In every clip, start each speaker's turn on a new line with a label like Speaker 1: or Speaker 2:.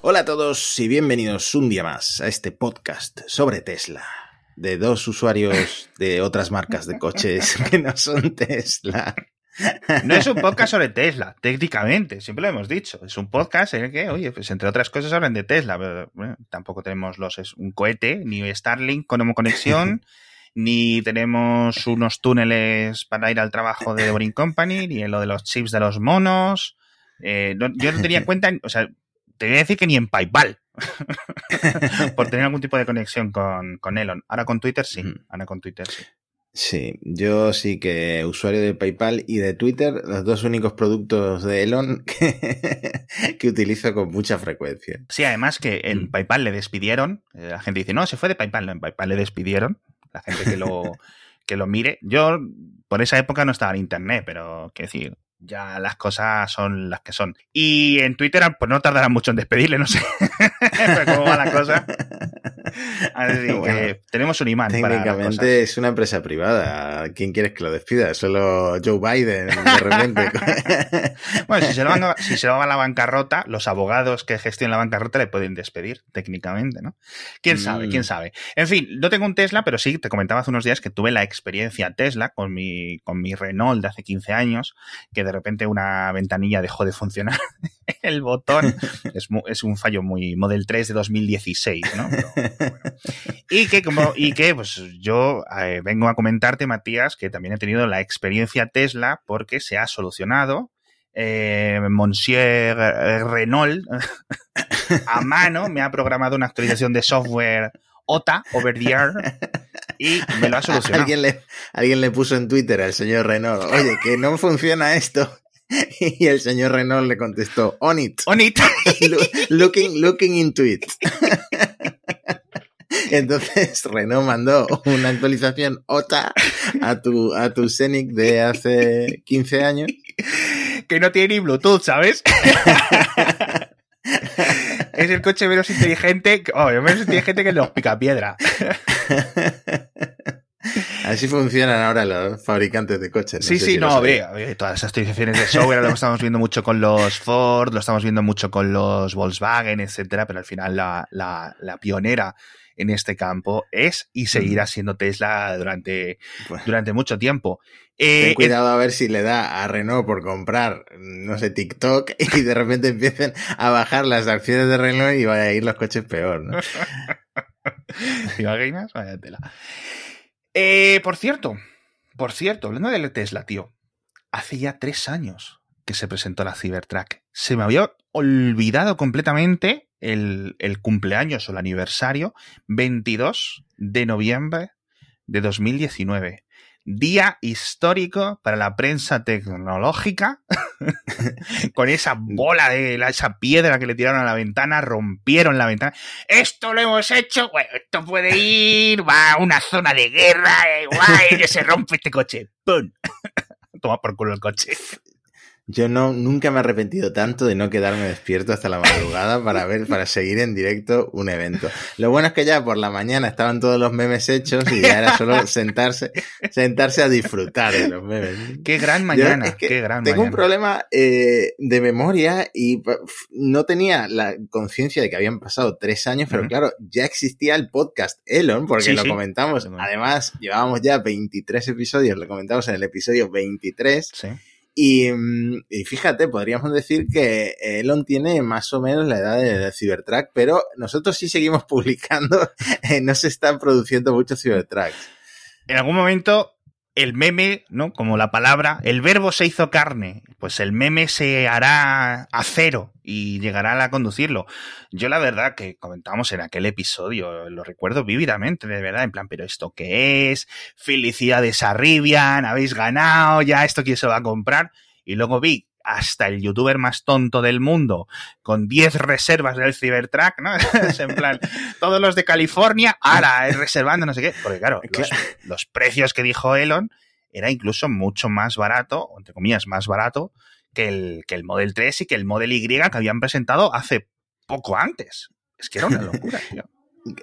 Speaker 1: Hola a todos y bienvenidos un día más a este podcast sobre Tesla de dos usuarios de otras marcas de coches que no son Tesla.
Speaker 2: No es un podcast sobre Tesla, técnicamente, siempre lo hemos dicho. Es un podcast en el que, oye, pues entre otras cosas hablan de Tesla, pero bueno, tampoco tenemos los es un cohete, ni Starlink con conexión, ni tenemos unos túneles para ir al trabajo de Boring Company, ni en lo de los chips de los monos. Eh, no- yo no tenía en cuenta, o sea, te voy a decir que ni en PayPal, por tener algún tipo de conexión con, con Elon. Ahora con Twitter sí, ahora con Twitter sí.
Speaker 1: Sí, yo sí que usuario de PayPal y de Twitter, los dos únicos productos de Elon que, que utilizo con mucha frecuencia.
Speaker 2: Sí, además que en
Speaker 1: Mm.
Speaker 2: PayPal le despidieron. eh, La gente dice, no, se fue de PayPal. No, en PayPal le despidieron. La gente que lo, que lo mire. Yo, por esa época no estaba en internet, pero quiero decir, ya las cosas son las que son. Y en Twitter, pues no tardarán mucho en despedirle, no sé. Pero cómo va la cosa. Así que
Speaker 1: Bueno,
Speaker 2: tenemos un imán
Speaker 1: Técnicamente es una empresa privada. ¿Quién quieres que lo despida? Solo Joe Biden, de repente.
Speaker 2: Bueno, si se, lo van a, si se lo va a la bancarrota, los abogados que gestionan la bancarrota le pueden despedir, técnicamente, ¿no? ¿Quién sabe?
Speaker 1: Mm.
Speaker 2: ¿Quién sabe? En fin, no tengo un Tesla, pero sí, te comentaba hace unos días que tuve la experiencia Tesla con mi, con mi Renault de hace 15 años, que de repente una ventanilla dejó de funcionar. El botón es, es un fallo muy Model 3 de 2016, ¿no? Pero, bueno. Y que, como, y que pues yo eh, vengo a comentarte, Matías, que también he tenido la experiencia Tesla porque se ha solucionado. Eh, Monsieur Renault a mano me ha programado una actualización de software OTA, over the air, y me lo ha solucionado.
Speaker 1: Alguien le, alguien le puso en Twitter al señor Renault, oye, que no funciona esto. Y el señor Renault le contestó, on it.
Speaker 2: On it.
Speaker 1: Lo- looking, looking into it. Entonces Renault mandó una actualización OTA a tu, a tu Scenic de hace 15 años.
Speaker 2: que no tiene ni Bluetooth, ¿sabes? es el coche menos inteligente, que- oh, menos inteligente que los picapiedra.
Speaker 1: Así funcionan ahora los fabricantes de coches.
Speaker 2: sí, sí,
Speaker 1: si
Speaker 2: no, hombre, todas esas actualizaciones de software lo estamos viendo mucho con los Ford, lo estamos viendo mucho con los Volkswagen, etcétera, pero al final la, la- la pionera en este campo es y seguirá siendo Tesla durante,
Speaker 1: Bueno.
Speaker 2: durante mucho tiempo.
Speaker 1: Ten
Speaker 2: Eh,
Speaker 1: cuidado a ver si le da a Renault por comprar, no sé, TikTok y de repente empiecen a bajar las acciones de Renault y vaya a ir los coches peor, ¿no?
Speaker 2: ¿Te imaginas? Vaya tela. Eh, por cierto, por cierto, hablando de Tesla, tío, hace ya tres años que se presentó la Cybertruck. Se me había olvidado completamente el, el cumpleaños o el aniversario, 22 de noviembre de 2019. Día histórico para la prensa tecnológica. Con esa bola de esa piedra que le tiraron a la ventana, rompieron la ventana. Esto lo hemos hecho, bueno, esto puede ir, va a una zona de guerra, eh, guay, que se rompe este coche. ¡Pum! Toma por culo el coche.
Speaker 1: Yo no, nunca me he arrepentido tanto de no quedarme despierto hasta la madrugada para ver, para seguir en directo un evento. Lo bueno es que ya por la mañana estaban todos los memes hechos y ya era solo sentarse, sentarse a disfrutar de los memes.
Speaker 2: Qué gran
Speaker 1: Yo,
Speaker 2: mañana,
Speaker 1: es que
Speaker 2: qué gran
Speaker 1: Tengo un problema eh, de memoria y no tenía la conciencia de que habían pasado tres años, pero claro, ya existía el podcast Elon, porque
Speaker 2: Sí,
Speaker 1: lo
Speaker 2: sí.
Speaker 1: comentamos. Además, llevábamos ya 23 episodios, lo comentamos en el episodio 23.
Speaker 2: Sí.
Speaker 1: Y, mm, y fíjate, podríamos decir que Elon tiene más o menos la edad de, de Cybertruck, pero nosotros sí seguimos publicando, eh, no se están produciendo muchos Cybertrucks.
Speaker 2: En algún momento el meme, ¿no? Como la palabra, el verbo se hizo carne, pues el meme se hará a cero y llegará a conducirlo. Yo la verdad que comentábamos en aquel episodio, lo recuerdo vívidamente, de verdad, en plan, pero ¿esto qué es? Felicidades a Rivian, habéis ganado, ya esto quién se va a comprar. Y luego vi hasta el youtuber más tonto del mundo, con 10 reservas del Cybertruck, ¿no? es en plan, todos los de California, ahora reservando, no sé qué. Porque claro, los, los precios que dijo Elon era incluso mucho más barato, o entre comillas, más barato que el, que el Model 3 y que el Model Y que habían presentado hace poco antes. Es que era una locura, tío.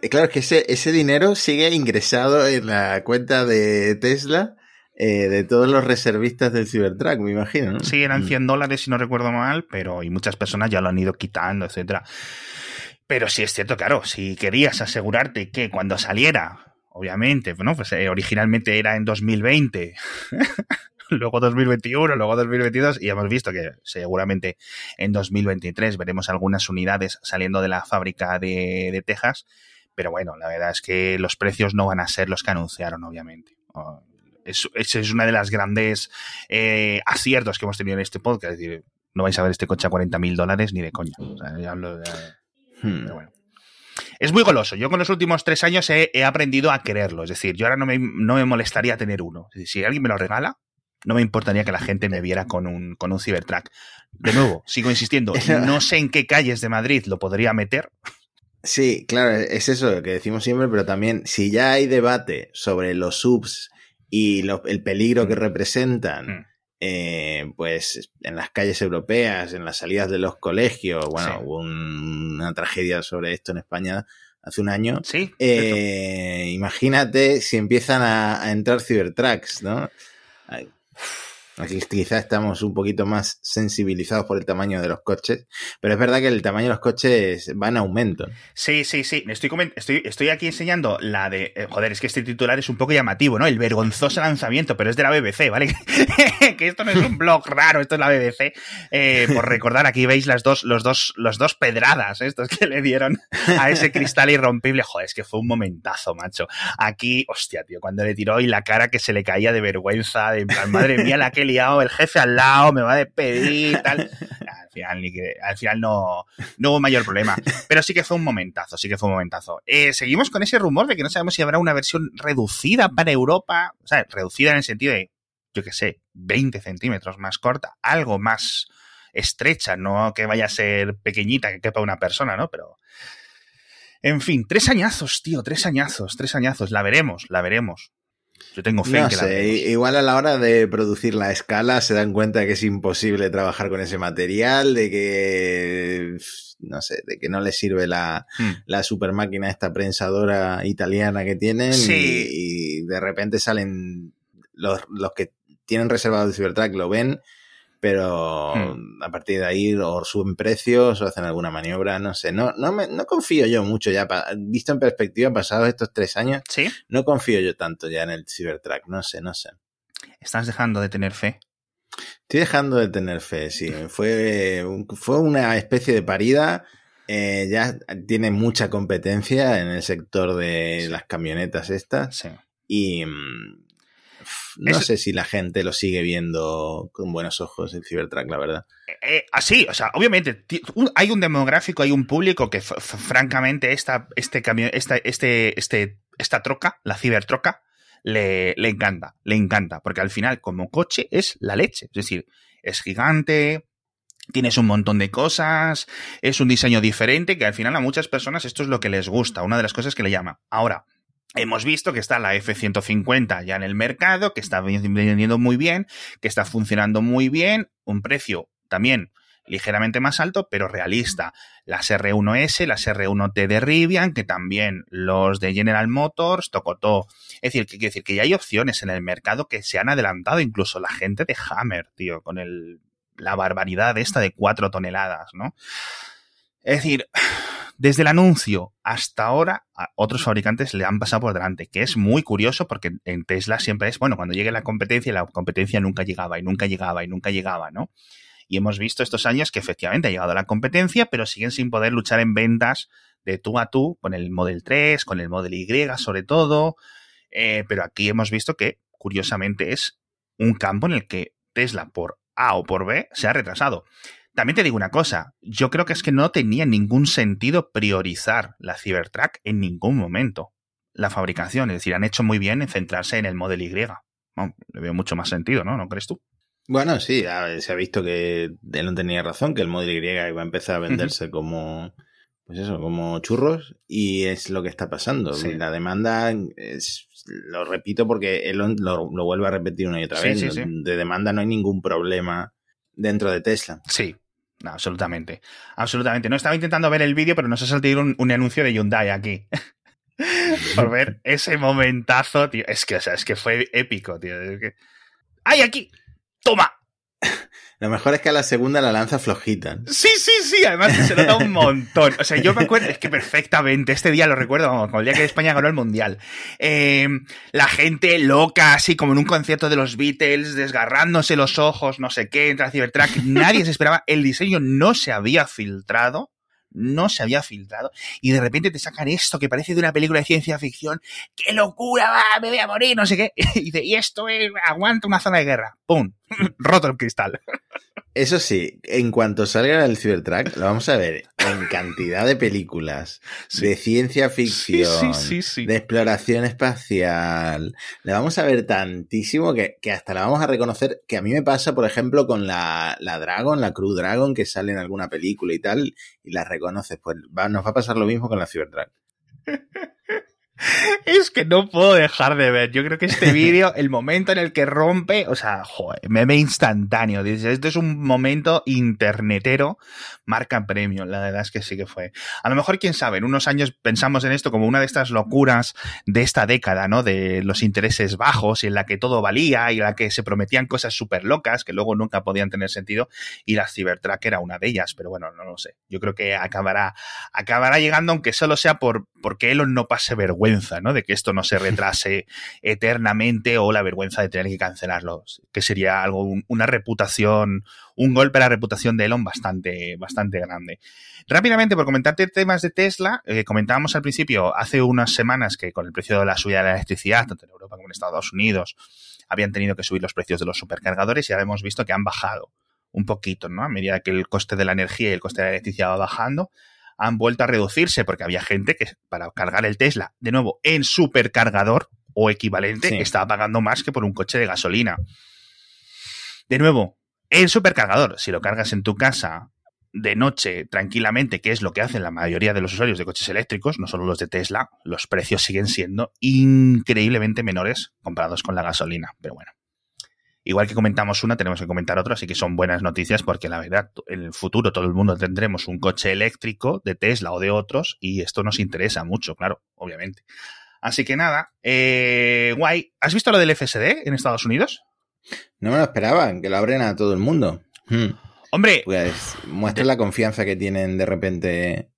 Speaker 1: Claro, es que ese, ese dinero sigue ingresado en la cuenta de Tesla eh, de todos los reservistas del Cybertruck, me imagino. ¿no?
Speaker 2: Sí, eran 100 dólares si no recuerdo mal, pero y muchas personas ya lo han ido quitando, etcétera. Pero sí es cierto, claro, si querías asegurarte que cuando saliera, obviamente, bueno, pues eh, originalmente era en 2020, luego 2021, luego 2022, y hemos visto que seguramente en 2023 veremos algunas unidades saliendo de la fábrica de, de Texas, pero bueno, la verdad es que los precios no van a ser los que anunciaron, obviamente. Es, ese es una de las grandes eh, aciertos que hemos tenido en este podcast. Es decir, no vais a ver este coche a 40 mil dólares ni de coña. O sea, ya hablo de,
Speaker 1: Hmm.
Speaker 2: pero bueno. Es muy goloso. Yo con los últimos tres años he, he aprendido a quererlo. Es decir, yo ahora no me, no me molestaría tener uno. Decir, si alguien me lo regala, no me importaría que la gente me viera con un, con un Cybertruck. De nuevo, sigo insistiendo, no sé en qué calles de Madrid lo podría meter.
Speaker 1: Sí, claro, es eso lo que decimos siempre, pero también si ya hay debate sobre los subs y lo- el peligro que representan,
Speaker 2: Mm.
Speaker 1: eh, pues en las calles europeas, en las salidas de los colegios, bueno,
Speaker 2: Sí.
Speaker 1: hubo un- una tragedia sobre esto en España hace un año.
Speaker 2: Sí.
Speaker 1: Eh, imagínate si empiezan a, a entrar Cybertrucks, ¿no? Ay, Aquí quizás estamos un poquito más sensibilizados por el tamaño de los coches, pero es verdad que el tamaño de los coches va en aumento.
Speaker 2: Sí, sí, sí. Estoy, estoy, estoy aquí enseñando la de. eh, joder, es que este titular es un poco llamativo, ¿no? El vergonzoso lanzamiento, pero es de la BBC, ¿vale? que esto no es un blog raro, esto es la BBC. Eh, por recordar, aquí veis las dos, los dos, los dos pedradas estos que le dieron a ese cristal irrompible. Joder, es que fue un momentazo, macho. Aquí, hostia, tío, cuando le tiró y la cara que se le caía de vergüenza, de madre mía, la que he liado, el jefe al lado, me va a despedir, tal. Al final, ni que, al final no, no hubo mayor problema. Pero sí que fue un momentazo, sí que fue un momentazo. Eh, seguimos con ese rumor de que no sabemos si habrá una versión reducida para Europa, o sea, reducida en el sentido de, yo qué sé, 20 centímetros más corta, algo más estrecha, no que vaya a ser pequeñita, que quepa una persona, ¿no? Pero, en fin, tres añazos, tío, tres añazos, tres añazos, la veremos, la veremos. Yo tengo fe en que la
Speaker 1: sé,
Speaker 2: veremos.
Speaker 1: igual a la hora de producir la escala se dan cuenta de que es imposible trabajar con ese material, de que no sé, de que no les sirve la,
Speaker 2: Hmm.
Speaker 1: la super máquina esta prensadora italiana que tienen
Speaker 2: Sí.
Speaker 1: y, y de repente salen los, los que tienen reservado el Cybertruck lo ven, pero
Speaker 2: Hmm.
Speaker 1: a partir de ahí o suben precios o hacen alguna maniobra, no sé, no, no, me, no confío yo mucho ya, pa- visto en perspectiva, pasados estos tres años,
Speaker 2: ¿Sí?
Speaker 1: no confío yo tanto ya en el Cybertruck, no sé, no sé.
Speaker 2: ¿Estás dejando de tener fe?
Speaker 1: Estoy dejando de tener fe, sí. Fue, fue una especie de parida. eh, ya tiene mucha competencia en el sector de
Speaker 2: Sí.
Speaker 1: las camionetas estas.
Speaker 2: Sí.
Speaker 1: Y no
Speaker 2: Es-
Speaker 1: sé si la gente lo sigue viendo con buenos ojos el Cybertruck, la verdad.
Speaker 2: Eh, así, o sea, obviamente, un- hay un demográfico, hay un público que, francamente, esta, este camión, esta, este, este, esta troca, la cibertroca, le, le encanta, le encanta, porque al final, como coche, es la leche. Es decir, es gigante, tienes un montón de cosas, es un diseño diferente, que al final a muchas personas esto es lo que les gusta, una de las cosas que le llama. Ahora, hemos visto que está la F-150 ya en el mercado, que está vendiendo muy bien, que está funcionando muy bien, un precio también ligeramente más alto, pero realista. Las R1S, las R1T de Rivian, que también los de General Motors, Tocotó. Es decir, que, decir que ya hay opciones en el mercado que se han adelantado, incluso la gente de Hammer, tío, con el, la barbaridad esta de 4 toneladas, ¿no? Es decir, desde el anuncio hasta ahora, a otros fabricantes le han pasado por delante, que es muy curioso porque en Tesla siempre es, bueno, cuando llegue la competencia, la competencia nunca llegaba y nunca llegaba y nunca llegaba, ¿no? Y hemos visto estos años que efectivamente ha llegado la competencia, pero siguen sin poder luchar en ventas de tú a tú con el Model 3, con el Model Y sobre todo. Eh, pero aquí hemos visto que, curiosamente, es un campo en el que Tesla, por A o por B, se ha retrasado. También te digo una cosa, yo creo que es que no tenía ningún sentido priorizar la Cybertruck en ningún momento. La fabricación, es decir, han hecho muy bien en centrarse en el Model Y. Bueno, le veo mucho más sentido, ¿no? ¿No crees tú?
Speaker 1: Bueno, sí, se ha visto que él no tenía razón, que el Model Y iba a empezar a venderse como, pues eso, como churros, y es lo que está pasando.
Speaker 2: Sí.
Speaker 1: La demanda es, lo repito porque él lo, lo- vuelve a repetir una y otra
Speaker 2: Sí,
Speaker 1: vez.
Speaker 2: sí.
Speaker 1: De demanda no hay ningún problema dentro de Tesla.
Speaker 2: Sí, No, absolutamente. Absolutamente. No estaba intentando ver el vídeo, pero nos ha salido un, un anuncio de Hyundai aquí. Por ver ese momentazo, tío. Es que, o sea, es que fue épico, tío. Que... ¡Ay, aquí! ¡Toma!
Speaker 1: Lo mejor es que a la segunda la lanza flojita.
Speaker 2: Sí, sí, sí, además se nota un montón. O sea, yo me acuerdo, es que perfectamente, este día lo recuerdo, vamos, como el día que España ganó el Mundial. Eh, la gente loca, así como en un concierto de los Beatles, desgarrándose los ojos, no sé qué, entra Cybertruck, nadie se esperaba, el diseño no se había filtrado no se había filtrado y de repente te sacan esto que parece de una película de ciencia ficción, ¡qué locura! Va, me voy a morir, no sé qué. Y dice, y esto es, aguanta una zona de guerra. ¡Pum! Roto el cristal.
Speaker 1: Eso sí, en cuanto salga el Cybertruck, lo vamos a ver en cantidad de películas
Speaker 2: Sí.
Speaker 1: de ciencia ficción,
Speaker 2: Sí, sí,
Speaker 1: de exploración espacial. La vamos a ver tantísimo que, que hasta la vamos a reconocer. Que a mí me pasa, por ejemplo, con la, la Dragon, la Crew Dragon, que sale en alguna película y tal, y la reconoces. Pues va- nos va a pasar lo mismo con la Cybertruck.
Speaker 2: Es que no puedo dejar de ver. Yo creo que este vídeo, el momento en el que rompe, o sea, joder, meme instantáneo. Dice, Este es un momento internetero, marca premio. La verdad es que sí que fue. A lo mejor, quién sabe, en unos años pensamos en esto como una de estas locuras de esta década, ¿no? De los intereses bajos y en la que todo valía y en la que se prometían cosas súper locas que luego nunca podían tener sentido y la Cybertruck era una de ellas. Pero bueno, no lo sé. Yo creo que acabará acabará llegando, aunque solo sea por porque Elon no pase vergüenza, ¿no? De que esto no se retrase eternamente o la vergüenza de tener que cancelarlo, que sería algo, un- una reputación, un golpe a la reputación de Elon bastante, bastante grande. Rápidamente, por comentarte temas de Tesla, eh, comentábamos al principio, hace unas semanas que con el precio de la subida de la electricidad, tanto en Europa como en Estados Unidos, habían tenido que subir los precios de los supercargadores y ahora hemos visto que han bajado un poquito, ¿no? A medida que el coste de la energía y el coste de la electricidad va bajando, han vuelto a reducirse porque había gente que para cargar el Tesla, de nuevo, en supercargador o equivalente,
Speaker 1: Sí.
Speaker 2: estaba pagando más que por un coche de gasolina. De nuevo, el supercargador, si lo cargas en tu casa de noche tranquilamente, que es lo que hacen la mayoría de los usuarios de coches eléctricos, no solo los de Tesla, los precios siguen siendo increíblemente menores comparados con la gasolina. Pero bueno. Igual que comentamos una, tenemos que comentar otra, así que son buenas noticias porque la verdad, en el futuro todo el mundo tendremos un coche eléctrico de Tesla o de otros y esto nos interesa mucho, claro, obviamente. Así que nada, eh, guay. ¿Has visto lo del FSD en Estados Unidos?
Speaker 1: No me lo esperaban, que lo abren a todo el mundo. Hmm.
Speaker 2: Hombre,
Speaker 1: Pues muestra la confianza que tienen de repente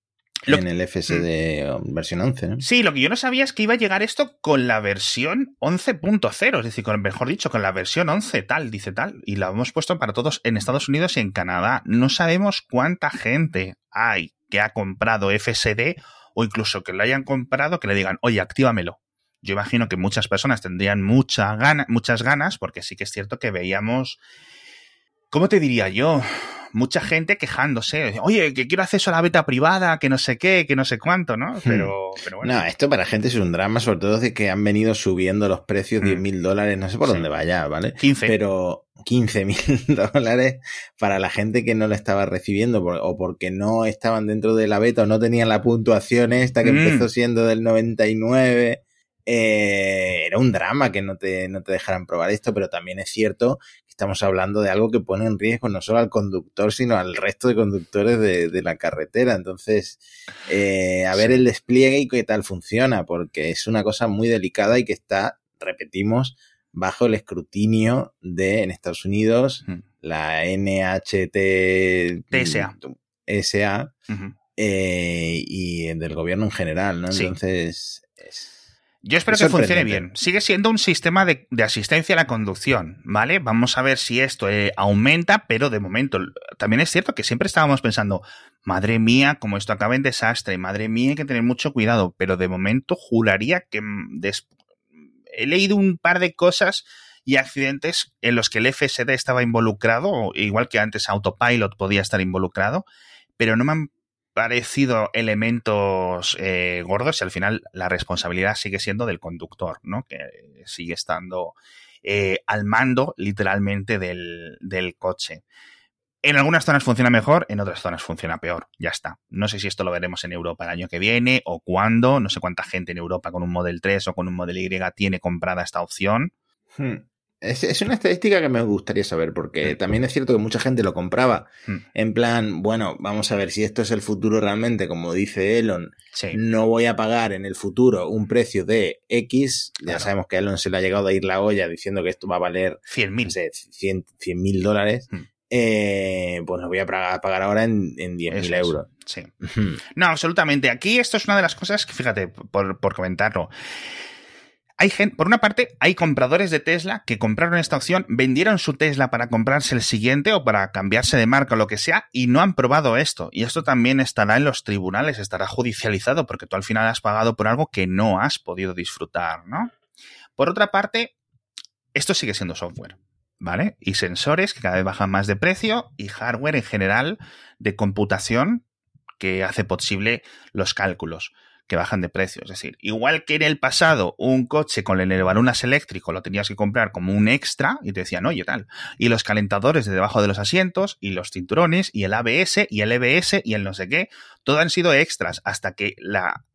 Speaker 1: en el FSD versión 11, ¿no?
Speaker 2: Sí, lo que yo no sabía es que iba a llegar esto con la versión 11.0, es decir, con, mejor dicho, con la versión 11 tal, dice tal, y la hemos puesto para todos en Estados Unidos y en Canadá. No sabemos cuánta gente hay que ha comprado FSD o incluso que lo hayan comprado que le digan, oye, actívamelo. Yo imagino que muchas personas tendrían mucha gana, muchas ganas, porque sí que es cierto que veíamos, ¿cómo te diría yo? Mucha gente quejándose, oye, que quiero acceso a la beta privada, que no sé qué, que no sé cuánto, ¿no? Pero, pero bueno.
Speaker 1: No, esto para gente es un drama, sobre todo de que han venido subiendo los precios
Speaker 2: Mm.
Speaker 1: 10 mil dólares, no sé por
Speaker 2: Sí.
Speaker 1: dónde vaya, ¿vale?
Speaker 2: 15.
Speaker 1: Pero 15 mil dólares para la gente que no lo estaba recibiendo por- o porque no estaban dentro de la beta o no tenían la puntuación esta que
Speaker 2: Mm.
Speaker 1: empezó siendo del 99. Eh, era un drama que no te, no te dejaran probar esto, pero también es cierto que estamos hablando de algo que pone en riesgo no solo al conductor, sino al resto de conductores de, de la carretera. Entonces, eh, a ver
Speaker 2: Sí.
Speaker 1: el despliegue y qué tal funciona, porque es una cosa muy delicada y que está, repetimos, bajo el escrutinio de, en Estados Unidos, la NHT...
Speaker 2: TSA.
Speaker 1: SA eh, y del gobierno en general, ¿no?
Speaker 2: Sí.
Speaker 1: Entonces, es-
Speaker 2: Yo espero
Speaker 1: Es
Speaker 2: que funcione bien. Sigue siendo un sistema de, de asistencia a la conducción, ¿vale? Vamos a ver si esto eh, aumenta, pero de momento también es cierto que siempre estábamos pensando, madre mía, como esto acaba en desastre, madre mía, hay que tener mucho cuidado, pero de momento juraría que mm, he leído un par de cosas y accidentes en los que el FSD estaba involucrado, igual que antes Autopilot podía estar involucrado, pero no me han parecido elementos eh, gordos y al final la responsabilidad sigue siendo del conductor, ¿no? Que sigue estando eh, al mando literalmente del, del coche. En algunas zonas funciona mejor, en otras zonas funciona peor. Ya está. No sé si esto lo veremos en Europa el año que viene o cuándo. No sé cuánta gente en Europa con un Model 3 o con un Model Y tiene comprada esta opción.
Speaker 1: hmm. Es, es, una estadística que me gustaría saber, porque también es cierto que mucha gente lo compraba
Speaker 2: Hmm.
Speaker 1: en plan, bueno, vamos a ver si esto es el futuro realmente, como dice Elon,
Speaker 2: Sí.
Speaker 1: no voy a pagar en el futuro un precio de X. Ya
Speaker 2: Claro.
Speaker 1: sabemos que a Elon se le ha llegado a ir la olla diciendo que esto va a valer
Speaker 2: 100.000.
Speaker 1: no sé, 100 mil dólares.
Speaker 2: Hmm.
Speaker 1: Eh, pues lo voy a pagar, ahora en, en 10
Speaker 2: Eso
Speaker 1: mil
Speaker 2: es.
Speaker 1: euros.
Speaker 2: Sí. No, absolutamente. Aquí esto es una de las cosas que, fíjate, por, por comentarlo. Hay gente, por una parte, hay compradores de Tesla que compraron esta opción, vendieron su Tesla para comprarse el siguiente o para cambiarse de marca o lo que sea y no han probado esto. Y esto también estará en los tribunales, estará judicializado porque tú al final has pagado por algo que no has podido disfrutar, ¿no? Por otra parte, esto sigue siendo software, ¿vale? Y sensores que cada vez bajan más de precio y hardware en general de computación que hace posible los cálculos que bajan de precio. Es decir, igual que en el pasado un coche con el elevalunas eléctrico lo tenías que comprar como un extra y te decían, oye, tal. Y los calentadores de debajo de los asientos y los cinturones y el ABS y el EBS y el no sé qué, todo han sido extras hasta que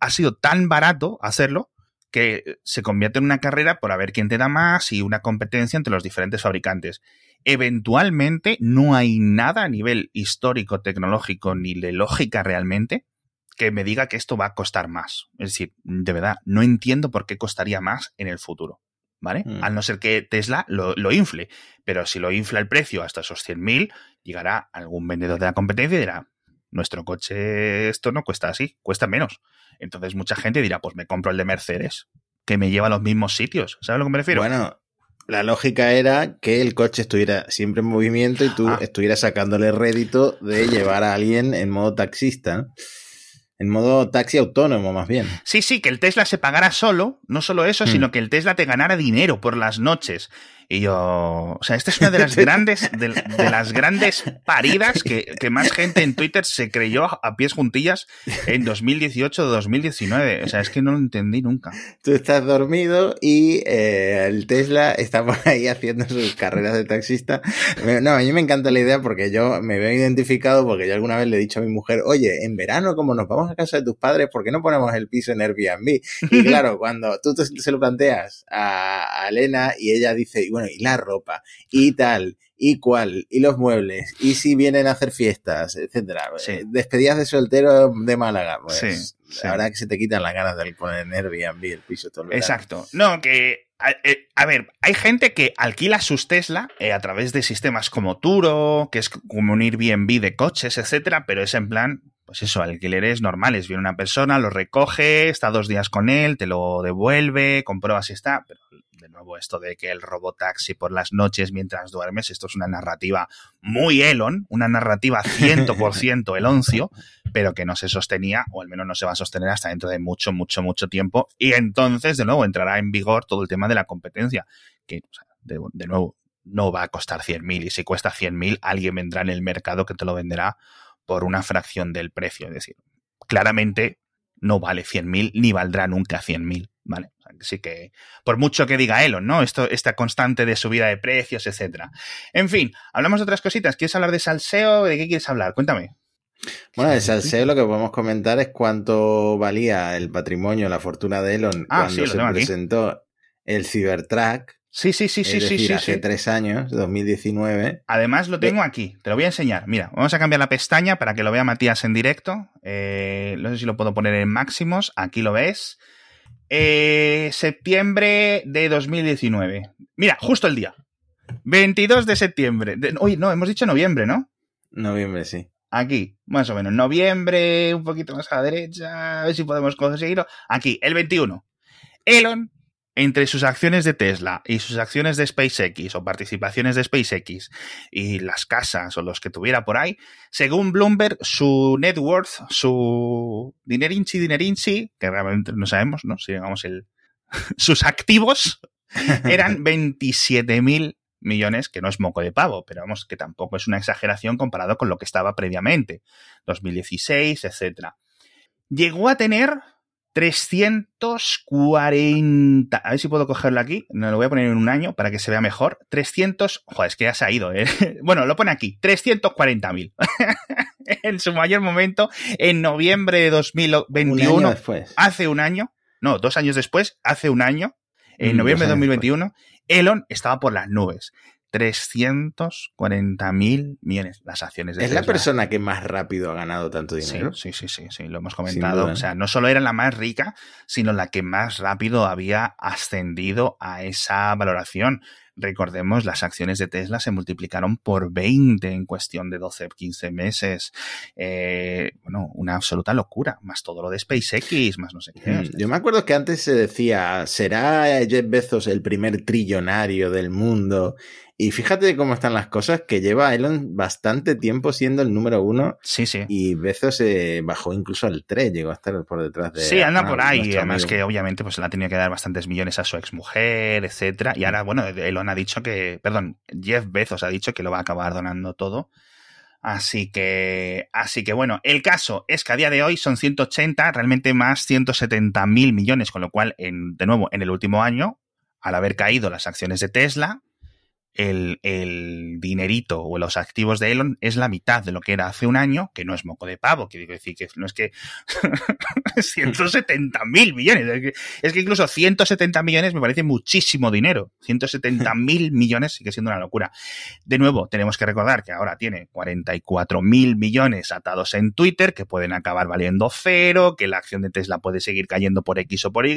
Speaker 2: ha sido tan barato hacerlo que se convierte en una carrera por a ver quién te da más y una competencia entre los diferentes fabricantes. Eventualmente no hay nada a nivel histórico, tecnológico ni de lógica realmente que me diga que esto va a costar más. Es decir, de verdad, no entiendo por qué costaría más en el futuro. ¿Vale?
Speaker 1: Mm.
Speaker 2: Al no ser que Tesla lo, lo infle. Pero si lo infla el precio hasta esos 100.000, llegará algún vendedor de la competencia y dirá, nuestro coche esto no cuesta así, cuesta menos. Entonces mucha gente dirá, pues me compro el de Mercedes, que me lleva a los mismos sitios. ¿Sabes a lo que me refiero?
Speaker 1: Bueno, la lógica era que el coche estuviera siempre en movimiento y tú
Speaker 2: Ah.
Speaker 1: estuvieras sacándole rédito de llevar a alguien en modo taxista, ¿no? En modo taxi autónomo, más bien.
Speaker 2: Sí, sí, que el Tesla se pagara solo, no solo eso,
Speaker 1: Hmm.
Speaker 2: sino que el Tesla te ganara dinero por las noches. Y yo, o sea, esta es una de las grandes, de, de las grandes paridas que, que, más gente en Twitter se creyó a pies juntillas en 2018 o 2019. O sea, es que no lo entendí nunca.
Speaker 1: Tú estás dormido y eh, el Tesla está por ahí haciendo sus carreras de taxista. No, a mí me encanta la idea porque yo me veo identificado porque yo alguna vez le he dicho a mi mujer, oye, en verano como nos vamos a casa de tus padres, ¿por qué no ponemos el piso en Airbnb? Y claro, cuando tú te, se lo planteas a, a Elena y ella dice, bueno, y la ropa, y tal, y cuál, y los muebles, y si vienen a hacer fiestas, etcétera.
Speaker 2: Sí.
Speaker 1: Despedidas de soltero de Málaga, pues
Speaker 2: Sí, sí.
Speaker 1: la verdad que se te quitan las ganas de poner en Airbnb el piso todo el.
Speaker 2: Exacto. No, que. A, eh, a ver, hay gente que alquila sus Tesla eh, a través de sistemas como Turo, que es como un Airbnb de coches, etcétera, pero es en plan, pues eso, alquileres normales. Viene una persona, lo recoge, está dos días con él, te lo devuelve, comprueba si está. Pero nuevo, esto de que el robotaxi por las noches mientras duermes, esto es una narrativa muy Elon, una narrativa 100% Eloncio, pero que no se sostenía, o al menos no se va a sostener hasta dentro de mucho, mucho, mucho tiempo. Y entonces, de nuevo, entrará en vigor todo el tema de la competencia, que, o sea, de, de, nuevo, no va a costar 100.000 y si cuesta 100.000, alguien vendrá en el mercado que te lo venderá por una fracción del precio. Es decir, claramente no vale 100.000 ni valdrá nunca 100.000. ¿Vale? Así que, por mucho que diga Elon, ¿no? Esto, esta constante de subida de precios, etcétera. En fin, hablamos de otras cositas. ¿Quieres hablar de salseo? ¿De qué quieres hablar? Cuéntame.
Speaker 1: Bueno, de salseo lo que podemos comentar es cuánto valía el patrimonio, la fortuna de Elon
Speaker 2: ah,
Speaker 1: cuando
Speaker 2: sí,
Speaker 1: se presentó aquí. el Cybertruck.
Speaker 2: Sí, sí, sí, sí,
Speaker 1: decir,
Speaker 2: sí, sí.
Speaker 1: Hace
Speaker 2: sí.
Speaker 1: tres años, 2019.
Speaker 2: Además, lo tengo aquí. Te lo voy a enseñar. Mira, vamos a cambiar la pestaña para que lo vea Matías en directo. Eh, no sé si lo puedo poner en máximos. Aquí lo ves. Eh, septiembre de 2019. Mira, justo el día. 22 de septiembre. De, uy, no, hemos dicho noviembre, ¿no?
Speaker 1: Noviembre, sí.
Speaker 2: Aquí, más o menos. Noviembre, un poquito más a la derecha. A ver si podemos conseguirlo. Aquí, el 21. Elon, entre sus acciones de Tesla y sus acciones de SpaceX o participaciones de SpaceX y las casas o los que tuviera por ahí, según Bloomberg, su net worth, su dinerinchi, dinerinchi, que realmente no sabemos, ¿no? Si digamos el, sus activos eran 27 mil millones, que no es moco de pavo, pero vamos, que tampoco es una exageración comparado con lo que estaba previamente, 2016, etcétera. Llegó a tener 340. A ver si puedo cogerlo aquí. No lo voy a poner en un año para que se vea mejor. 300. Joder, es que ya se ha ido, ¿eh? Bueno, lo pone aquí. 340.000. en su mayor momento, en noviembre de 2021.
Speaker 1: Un año después.
Speaker 2: Hace un año. No, dos años después, hace un año. En
Speaker 1: Mm,
Speaker 2: noviembre de
Speaker 1: dos años
Speaker 2: 2021. Elon estaba por las nubes. 340 mil millones las acciones de
Speaker 1: Es la persona que más rápido ha ganado tanto dinero.
Speaker 2: Sí, sí, sí, sí, lo hemos comentado. O sea, no solo era la más rica, sino la que más rápido había ascendido a esa valoración. Recordemos, las acciones de Tesla se multiplicaron por 20 en cuestión de 12, 15 meses. Eh, bueno, una absoluta locura. Más todo lo de SpaceX, más no sé qué.
Speaker 1: Mm, yo me acuerdo que antes se decía, ¿será Jeff Bezos el primer trillonario del mundo? Y fíjate cómo están las cosas, que lleva Elon bastante tiempo siendo el número uno.
Speaker 2: Sí, sí.
Speaker 1: Y Bezos se bajó incluso al 3, llegó a estar por detrás de...
Speaker 2: Sí, anda por ahí. Además que obviamente pues le ha tenido que dar bastantes millones a su exmujer, etcétera. Y ahora, bueno, Elon ha dicho que, perdón, Jeff Bezos ha dicho que lo va a acabar donando todo. Así que, así que bueno, el caso es que a día de hoy son 180, realmente más 170 mil millones, con lo cual, en, de nuevo, en el último año, al haber caído las acciones de Tesla, el, el, dinerito o los activos de Elon es la mitad de lo que era hace un año, que no es moco de pavo, que digo decir que no es que 170 mil millones, es que, es que, incluso 170 millones me parece muchísimo dinero, 170 mil millones sigue siendo una locura. De nuevo, tenemos que recordar que ahora tiene 44 mil millones atados en Twitter, que pueden acabar valiendo cero, que la acción de Tesla puede seguir cayendo por X o por Y,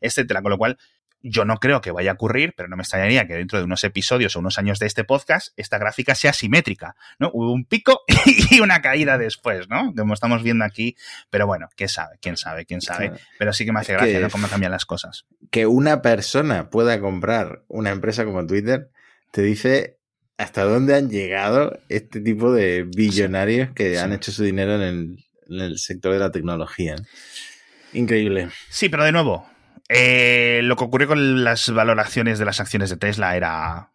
Speaker 2: etcétera, con lo cual yo no creo que vaya a ocurrir, pero no me extrañaría que dentro de unos episodios o unos años de este podcast esta gráfica sea simétrica, ¿no? Hubo un pico y una caída después, ¿no? Como estamos viendo aquí, pero bueno, ¿qué sabe? ¿Quién sabe? ¿Quién sabe? Claro. Pero sí que me hace gracia, ¿no? Cómo cambian las cosas.
Speaker 1: Que una persona pueda comprar una empresa como Twitter te dice hasta dónde han llegado este tipo de billonarios sí. que sí. han hecho su dinero en el, en el sector de la tecnología. Increíble.
Speaker 2: Sí, pero de nuevo, eh, lo que ocurrió con las valoraciones de las acciones de Tesla era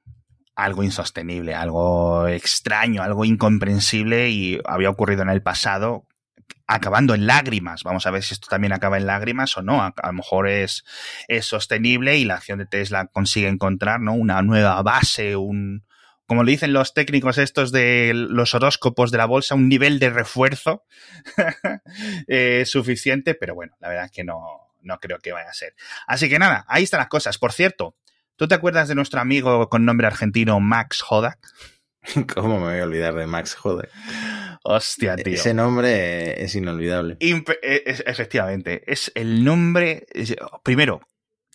Speaker 2: algo insostenible, algo extraño, algo incomprensible y había ocurrido en el pasado acabando en lágrimas. Vamos a ver si esto también acaba en lágrimas o no. A, lo mejor es, es sostenible y la acción de Tesla consigue encontrar ¿no? una nueva base, un, como le dicen los técnicos estos de los horóscopos de la bolsa, un nivel de refuerzo eh, suficiente, pero bueno, la verdad es que no, no creo que vaya a ser. Así que nada, ahí están las cosas. Por cierto, ¿tú te acuerdas de nuestro amigo con nombre argentino Max Hodak?
Speaker 1: ¿Cómo me voy a olvidar de Max Hodak?
Speaker 2: Hostia, tío.
Speaker 1: Ese nombre es inolvidable.
Speaker 2: Imp es, efectivamente, es el nombre. Primero,